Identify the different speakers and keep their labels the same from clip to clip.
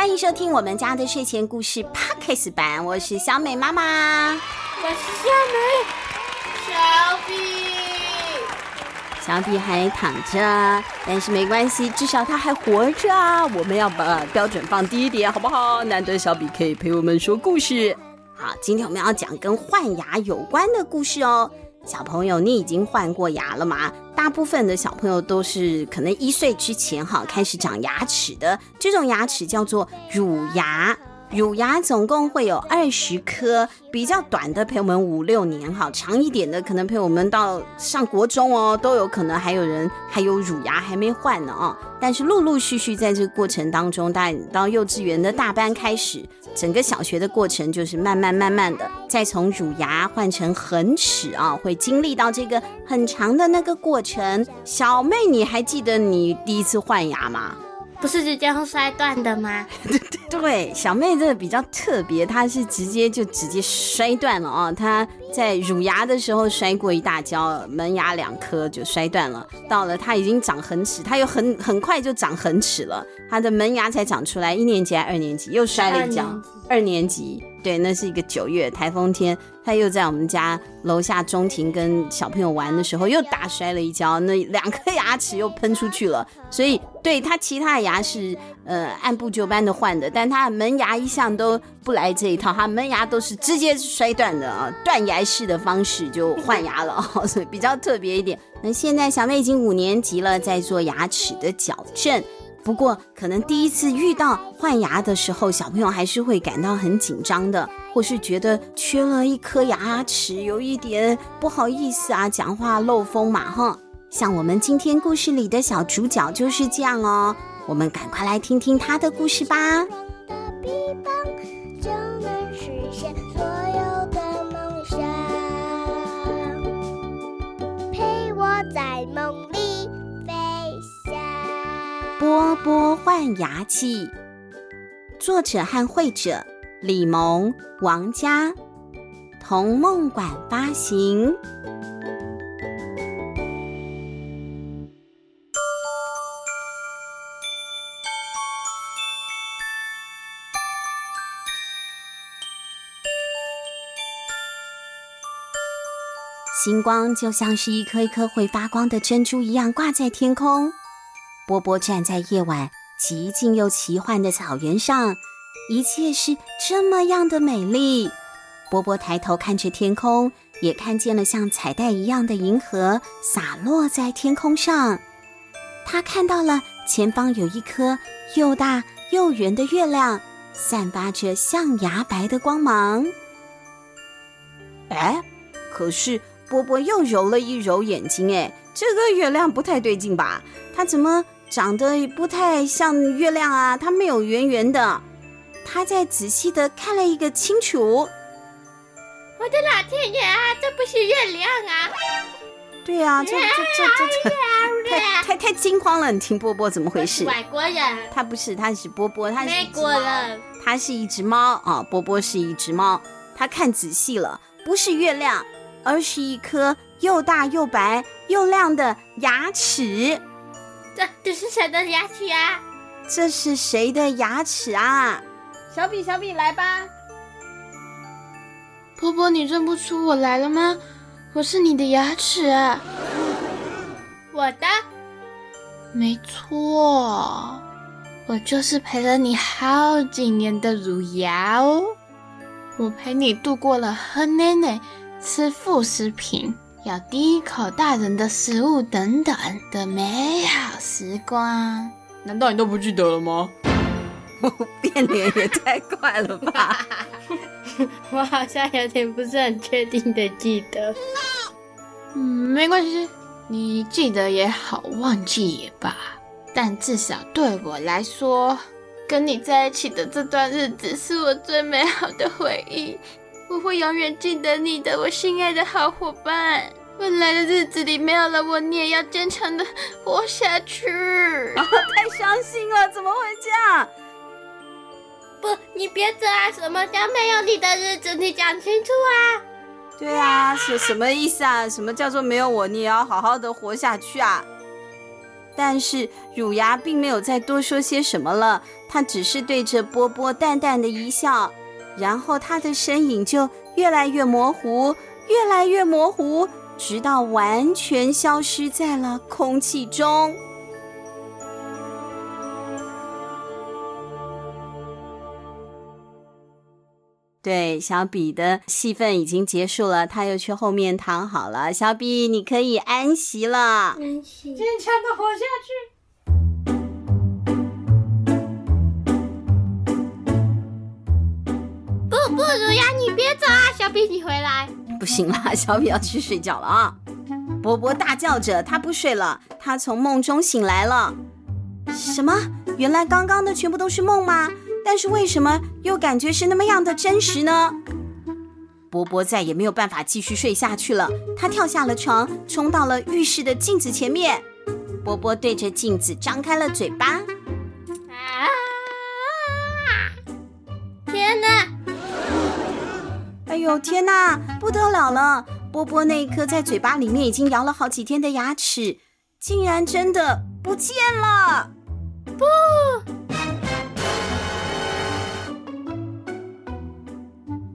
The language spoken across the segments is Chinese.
Speaker 1: 欢迎收听我们家的睡前故事 Podcast 版，我是小美妈妈，
Speaker 2: 我是小美，小比
Speaker 1: 小比还躺着，但是没关系，至少他还活着啊！我们要把标准放低一点，好不好？难得小比可以陪我们说故事。好，今天我们要讲跟换牙有关的故事哦。小朋友，你已经换过牙了吗？大部分的小朋友都是可能一岁之前哈开始长牙齿的，这种牙齿叫做乳牙。乳牙总共会有二十颗，比较短的陪我们五六年哈，长一点的可能陪我们到上国中哦，都有可能还有人还有乳牙还没换呢哦。但是陆陆续续在这个过程当中，大到幼稚园的大班开始，整个小学的过程就是慢慢慢慢的再从乳牙换成恒齿啊，会经历到这个很长的那个过程。小妹，你还记得你第一次换牙吗？
Speaker 2: 不是直接摔断的吗？
Speaker 1: 对，小妹这个比较特别，她是直接就直接摔断了啊！她在乳牙的时候摔过一大跤，门牙两颗就摔断了。到了她已经长恒齿，她又很很快就长恒齿了，她的门牙才长出来。一年级还二年级又摔了一跤，二年级。对，那是一个九月台风天，他又在我们家楼下中庭跟小朋友玩的时候又打摔了一跤，那两颗牙齿又喷出去了。所以，对他其他的牙是呃按部就班的换的，但他的门牙一向都不来这一套，他门牙都是直接摔断的啊，断崖式的方式就换牙了，所以比较特别一点。那现在小妹已经五年级了，在做牙齿的矫正。不过，可能第一次遇到换牙的时候，小朋友还是会感到很紧张的，或是觉得缺了一颗牙齿，有一点不好意思啊，讲话漏风嘛，哈。像我们今天故事里的小主角就是这样哦，我们赶快来听听他的故事吧。换牙记，作者和绘者李萌、王佳，童梦馆发行。星光就像是一颗一颗会发光的珍珠一样挂在天空。波波站在夜晚极静又奇幻的草原上，一切是这么样的美丽。波波抬头看着天空，也看见了像彩带一样的银河洒落在天空上。他看到了前方有一颗又大又圆的月亮，散发着象牙白的光芒。哎，可是波波又揉了一揉眼睛，哎，这个月亮不太对劲吧？它怎么？长得不太像月亮啊，它没有圆圆的。他再仔细的看了一个清楚。
Speaker 2: 我的老天爷啊，这不是月亮啊！
Speaker 1: 对啊，这这这这这太太太惊慌了！你听波波怎么回事？
Speaker 2: 外国人？
Speaker 1: 他不是，他是波波，他是
Speaker 2: 美国人。
Speaker 1: 他是一只猫啊，波波是一只猫。他看仔细了，不是月亮，而是一颗又大又白又亮的牙齿。
Speaker 2: 这这是谁的牙齿啊？
Speaker 1: 这是谁的牙齿啊？小比，小比，来吧。
Speaker 3: 波波，你认不出我来了吗？我是你的牙齿啊。
Speaker 2: 我的？
Speaker 3: 没错，我就是陪了你好几年的乳牙哦。我陪你度过了喝奶奶、吃副食品。咬第一口大人的食物等等的美好时光，
Speaker 4: 难道你都不记得了吗？
Speaker 1: 变脸也太快了吧！
Speaker 2: 我好像有点不是很确定的记得。
Speaker 3: 嗯，没关系，你记得也好，忘记也罢。但至少对我来说，跟你在一起的这段日子是我最美好的回忆。我会永远记得你的，我心爱的好伙伴。未来的日子里没有了我，你也要坚强的活下去。
Speaker 1: 啊，太伤心了，怎么会这样？
Speaker 2: 不，你别走啊！什么叫没有你的日子？你讲清楚啊！
Speaker 1: 对啊，是什么意思啊？什么叫做没有我，你也要好好的活下去啊？但是乳牙并没有再多说些什么了，他只是对着波波淡淡的一笑，然后他的身影就越来越模糊，越来越模糊，直到完全消失在了空气中。对，小比的戏份已经结束了，他又去后面躺好了。小比，你可以安息了，
Speaker 2: 安息，
Speaker 3: 坚强的活下去。
Speaker 2: 不如呀，你别走啊！小比，你回来。
Speaker 1: 不行了，小比要去睡觉了啊！波波大叫着，他不睡了，他从梦中醒来了。什么？原来刚刚的全部都是梦吗？但是为什么又感觉是那么样的真实呢？波波再也没有办法继续睡下去了，他跳下了床，冲到了浴室的镜子前面。波波对着镜子张开了嘴巴。
Speaker 2: 啊！天哪！
Speaker 1: 哎呦天哪，不得了了！波波那一颗在嘴巴里面已经咬了好几天的牙齿，竟然真的不见了！
Speaker 2: 不！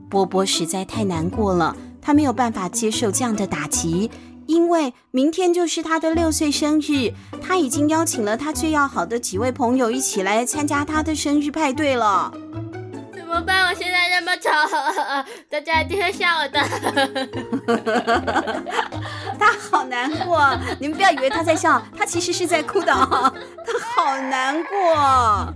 Speaker 1: 波波实在太难过了，他没有办法接受这样的打击，因为明天就是他的六岁生日，他已经邀请了他最要好的几位朋友一起来参加他的生日派对了。
Speaker 2: 怎么办？我现在那么丑，大家一定会笑我的。
Speaker 1: 他好难过，你们不要以为他在笑，他其实是在哭的，他好难过。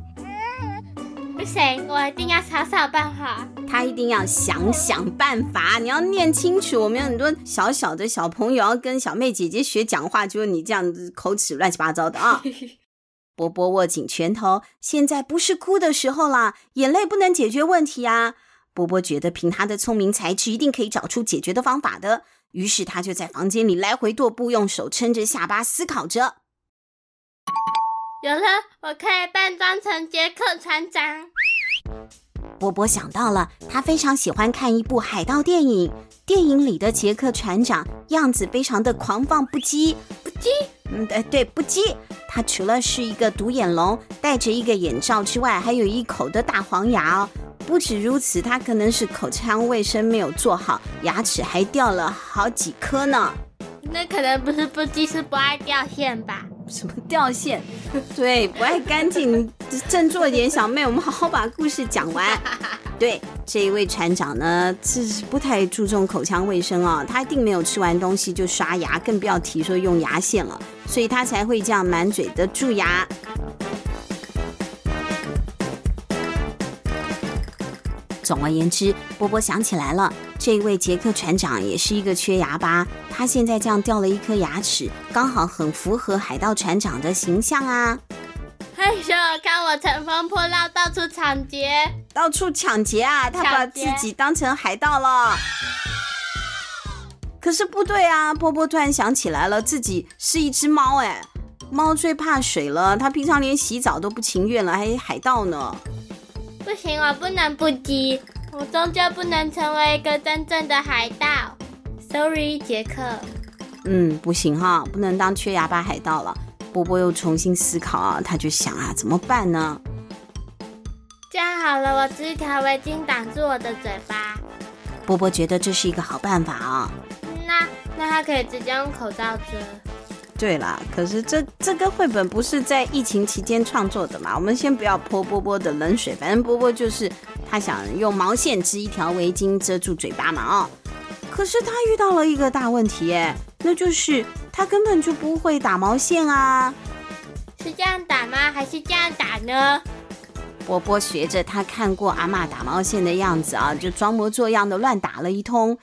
Speaker 2: 不行，我一定要想想办法。
Speaker 1: 他一定要想想办法，你要念清楚。我们有很多小小的小朋友要跟小妹姐姐学讲话，就是你这样子口齿乱七八糟的啊！波波握紧拳头，现在不是哭的时候啦，眼泪不能解决问题啊！波波觉得凭他的聪明才智，一定可以找出解决的方法的。于是他就在房间里来回踱步，用手撑着下巴思考着。
Speaker 2: 有了，我可以扮装成杰克船长。
Speaker 1: 波波想到了，他非常喜欢看一部海盗电影，电影里的杰克船长样子非常的狂放不羁，
Speaker 2: 不羁，
Speaker 1: 嗯，对对，不羁。他除了是一个独眼龙，戴着一个眼罩之外，还有一口的大黄牙哦。不止如此，他可能是口腔卫生没有做好，牙齿还掉了好几颗呢。
Speaker 2: 那可能不是不羁，是不爱掉线吧？
Speaker 1: 什么掉线？对，不爱干净。振作一点，小妹，我们好好把故事讲完。对，这一位船长呢，是不太注重口腔卫生啊，他一定没有吃完东西就刷牙，更不要提说用牙线了，所以他才会这样满嘴的蛀牙。总而言之，波波想起来了，这一位杰克船长也是一个缺牙巴。他现在这样掉了一颗牙齿，刚好很符合海盗船长的形象啊！
Speaker 2: 哎呦，看我乘风破浪，到处抢劫，
Speaker 1: 到处抢劫啊！他把自己当成海盗了。可是不对啊！波波突然想起来了，自己是一只猫哎，猫最怕水了，它平常连洗澡都不情愿了，还海盗呢？
Speaker 2: 不行，我不能不羁，我终究不能成为一个真正的海盗。Sorry，杰克。
Speaker 1: 嗯，不行哈，不能当缺牙巴海盗了。波波又重新思考啊，他就想啊，怎么办呢？
Speaker 2: 这样好了，我织一条围巾挡住我的嘴巴。
Speaker 1: 波波觉得这是一个好办法啊。
Speaker 2: 那那他可以直接用口罩遮。
Speaker 1: 对啦，可是这这个绘本不是在疫情期间创作的嘛？我们先不要泼波波的冷水，反正波波就是他想用毛线织一条围巾遮住嘴巴嘛，哦。可是他遇到了一个大问题，哎，那就是他根本就不会打毛线啊。
Speaker 2: 是这样打吗？还是这样打呢？
Speaker 1: 波波学着他看过阿嬷打毛线的样子啊，就装模作样的乱打了一通，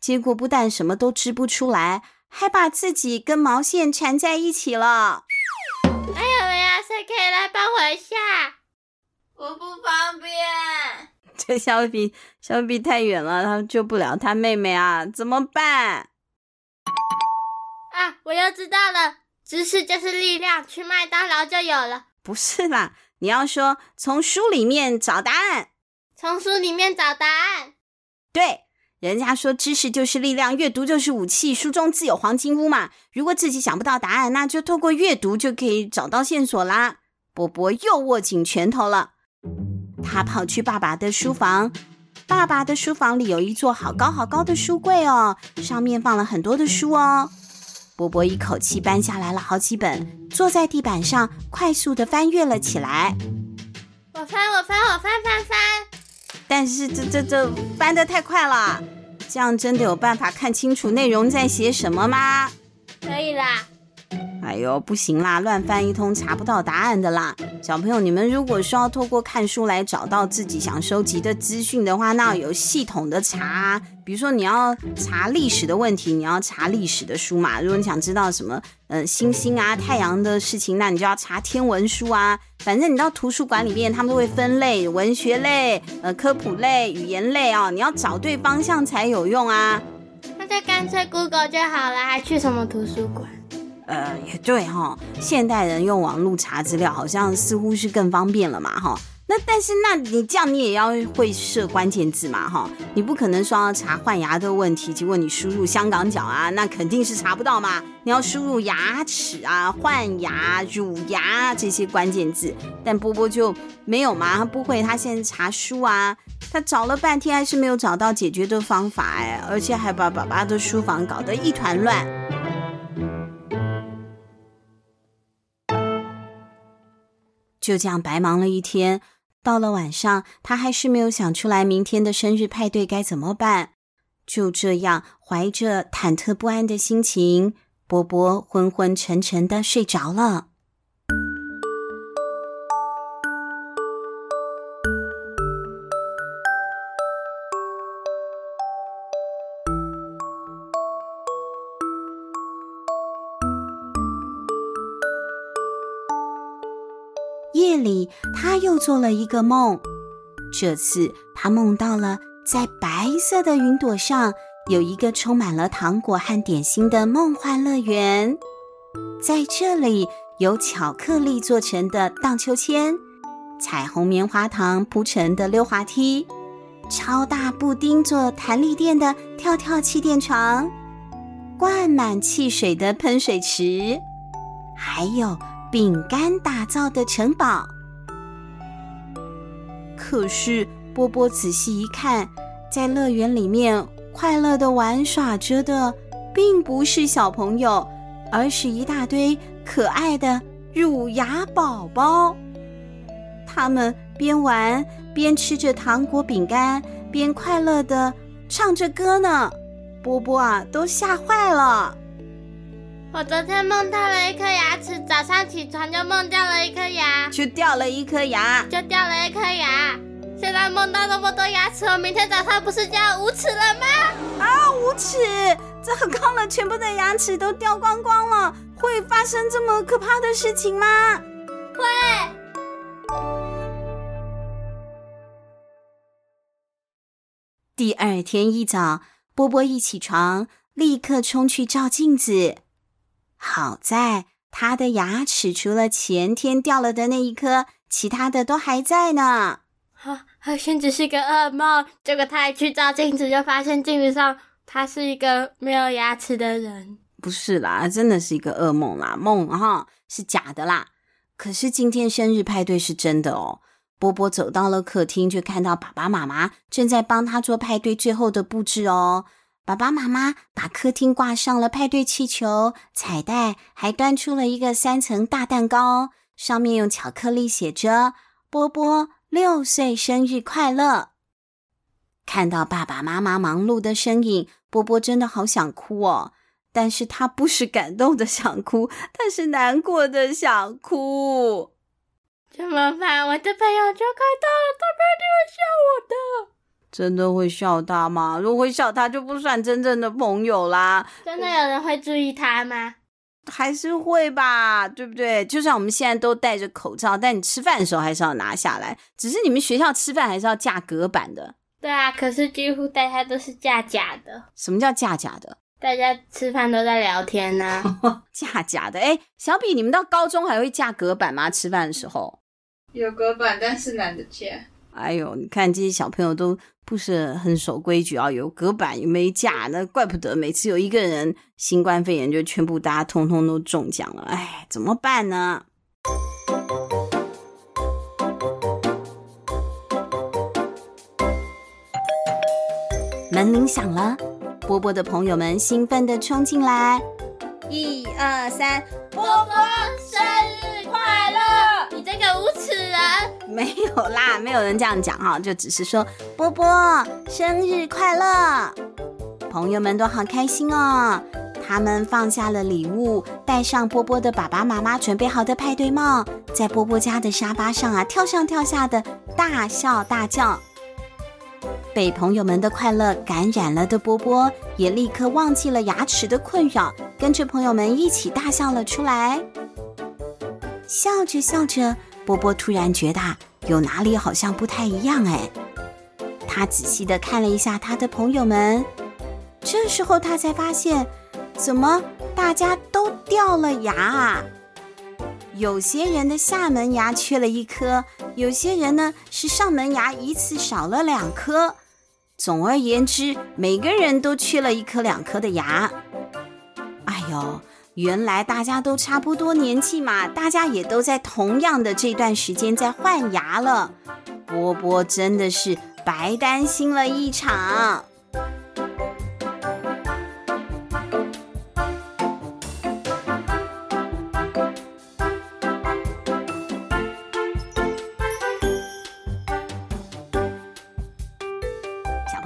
Speaker 1: 结果不但什么都织不出来。还把自己跟毛线缠在一起了。
Speaker 2: 哎呀呀，谁可以来帮我一下？
Speaker 3: 我不方便。
Speaker 1: 这小比小比太远了，他救不了他妹妹啊，怎么办？
Speaker 2: 啊，我又知道了，知识就是力量，去麦当劳就有了。
Speaker 1: 不是啦，你要说从书里面找答案，
Speaker 2: 从书里面找答案。
Speaker 1: 对。人家说知识就是力量，阅读就是武器，书中自有黄金屋嘛。如果自己想不到答案，那就透过阅读就可以找到线索啦。波波又握紧拳头了，他跑去爸爸的书房。爸爸的书房里有一座好高好高的书柜哦，上面放了很多的书哦。波波一口气搬下来了好几本，坐在地板上快速的翻阅了起来。
Speaker 2: 我翻，我翻，我翻翻翻。
Speaker 1: 但是这这这翻得太快了，这样真的有办法看清楚内容在写什么吗？
Speaker 2: 可以啦。
Speaker 1: 哎呦，不行啦，乱翻一通查不到答案的啦。小朋友，你们如果说要透过看书来找到自己想收集的资讯的话，那要有系统的查。比如说你要查历史的问题，你要查历史的书嘛。如果你想知道什么呃星星啊、太阳的事情，那你就要查天文书啊。反正你到图书馆里面，他们都会分类，文学类、呃科普类、语言类啊、哦。你要找对方向才有用啊。
Speaker 2: 那就干脆 Google 就好了，还去什么图书馆？
Speaker 1: 呃，也对哈，现代人用网络查资料，好像似乎是更方便了嘛哈。那但是，那你这样你也要会设关键字嘛哈？你不可能说要查换牙的问题，结果你输入香港脚啊，那肯定是查不到嘛。你要输入牙齿啊、换牙、乳牙这些关键字，但波波就没有嘛，他不会，他现在查书啊，他找了半天还是没有找到解决的方法哎，而且还把爸爸的书房搞得一团乱。就这样白忙了一天，到了晚上，他还是没有想出来明天的生日派对该怎么办。就这样，怀着忐忑不安的心情，波波昏昏沉沉的睡着了。里，他又做了一个梦。这次，他梦到了在白色的云朵上有一个充满了糖果和点心的梦幻乐园。在这里，有巧克力做成的荡秋千，彩虹棉花糖铺成的溜滑梯，超大布丁做弹力垫的跳跳气垫床，灌满汽水的喷水池，还有。饼干打造的城堡，可是波波仔细一看，在乐园里面快乐的玩耍着的，并不是小朋友，而是一大堆可爱的乳牙宝宝。他们边玩边吃着糖果饼干，边快乐的唱着歌呢。波波啊，都吓坏了。
Speaker 2: 我昨天梦到了一颗牙齿，早上起床就梦掉了一颗牙，
Speaker 1: 就掉了一颗牙，
Speaker 2: 就掉了一颗牙。现在梦到那么多牙齿，我明天早上不是就要无齿了吗？
Speaker 1: 啊，无齿！糟糕了，全部的牙齿都掉光光了，会发生这么可怕的事情吗？
Speaker 2: 会。
Speaker 1: 第二天一早，波波一起床，立刻冲去照镜子。好在他的牙齿除了前天掉了的那一颗，其他的都还在呢。
Speaker 2: 好、啊，好像只是个噩梦。结果他一去照镜子，就发现镜子上他是一个没有牙齿的人。
Speaker 1: 不是啦，真的是一个噩梦啦，梦哈是假的啦。可是今天生日派对是真的哦。波波走到了客厅，就看到爸爸妈妈正在帮他做派对最后的布置哦。爸爸妈妈把客厅挂上了派对气球、彩带，还端出了一个三层大蛋糕，上面用巧克力写着“波波六岁生日快乐”。看到爸爸妈妈忙碌的身影，波波真的好想哭哦。但是他不是感动的想哭，他是难过的想哭。
Speaker 2: 怎么办？我的朋友就快到了，他们一定会笑我的。
Speaker 1: 真的会笑他吗？如果会笑他，就不算真正的朋友啦。
Speaker 2: 真的有人会注意他吗？
Speaker 1: 还是会吧，对不对？就算我们现在都戴着口罩，但你吃饭的时候还是要拿下来。只是你们学校吃饭还是要架隔板的。
Speaker 2: 对啊，可是几乎大家都是架假的。
Speaker 1: 什么叫架假的？
Speaker 2: 大家吃饭都在聊天呢、啊。
Speaker 1: 架假的？哎，小比，你们到高中还会架隔板吗？吃饭的时候？
Speaker 3: 有隔板，但是懒得架。
Speaker 1: 哎呦，你看这些小朋友都不是很守规矩啊，有隔板有没架，那怪不得每次有一个人新冠肺炎就全部大家通通都中奖了，哎，怎么办呢？门铃响了，波波的朋友们兴奋地冲进来，一二三，
Speaker 2: 波波生日快乐！你这个无耻人！
Speaker 1: 没有啦，没有人这样讲哈，就只是说波波生日快乐，朋友们都好开心哦。他们放下了礼物，戴上波波的爸爸妈妈准备好的派对帽，在波波家的沙发上啊跳上跳下的大笑大叫。被朋友们的快乐感染了的波波，也立刻忘记了牙齿的困扰，跟着朋友们一起大笑了出来。笑着笑着，波波突然觉得有哪里好像不太一样哎。他仔细地看了一下他的朋友们，这时候他才发现，怎么大家都掉了牙啊？有些人的下门牙缺了一颗，有些人呢是上门牙一次少了两颗。总而言之，每个人都缺了一颗两颗的牙。哎呦，原来大家都差不多年纪嘛，大家也都在同样的这段时间在换牙了。波波真的是白担心了一场。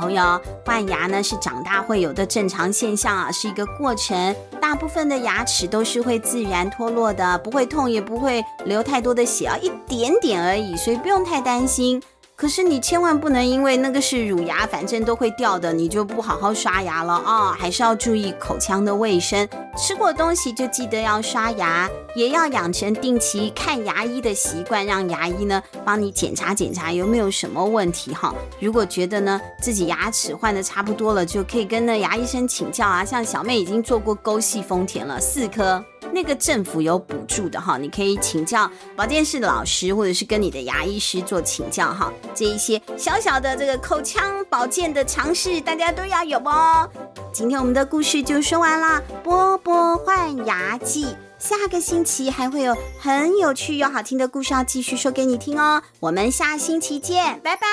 Speaker 1: 朋友，换牙呢是长大会有的正常现象啊，是一个过程。大部分的牙齿都是会自然脱落的，不会痛，也不会流太多的血啊，一点点而已，所以不用太担心。可是你千万不能因为那个是乳牙，反正都会掉的，你就不好好刷牙了啊、还是要注意口腔的卫生，吃过东西就记得要刷牙，也要养成定期看牙医的习惯，让牙医呢帮你检查检查有没有什么问题哈。如果觉得呢自己牙齿换的差不多了，就可以跟那牙医生请教啊。像小妹已经做过沟隙丰田了，四颗。那个政府有补助的哈，你可以请教保健室的老师，或者是跟你的牙医师做请教哈。这一些小小的这个口腔保健的常识，大家都要有哦。今天我们的故事就说完了，波波换牙记，下个星期还会有很有趣又好听的故事要继续说给你听哦。我们下星期见，拜拜，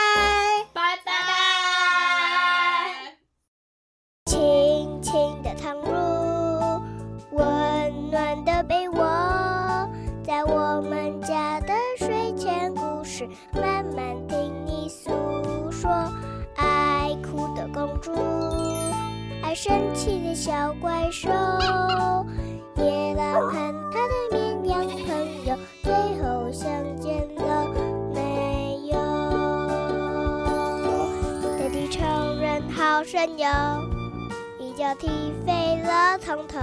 Speaker 2: 拜拜。
Speaker 5: 轻慢慢听你诉说。爱哭的公主，爱生气的小怪兽，野狼和他的绵羊朋友，最后相见了没有？德迪承认好神勇，一脚踢飞了从头。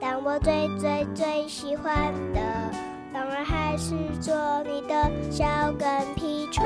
Speaker 5: 但我最最最喜欢的，当然还是做你的小跟屁虫。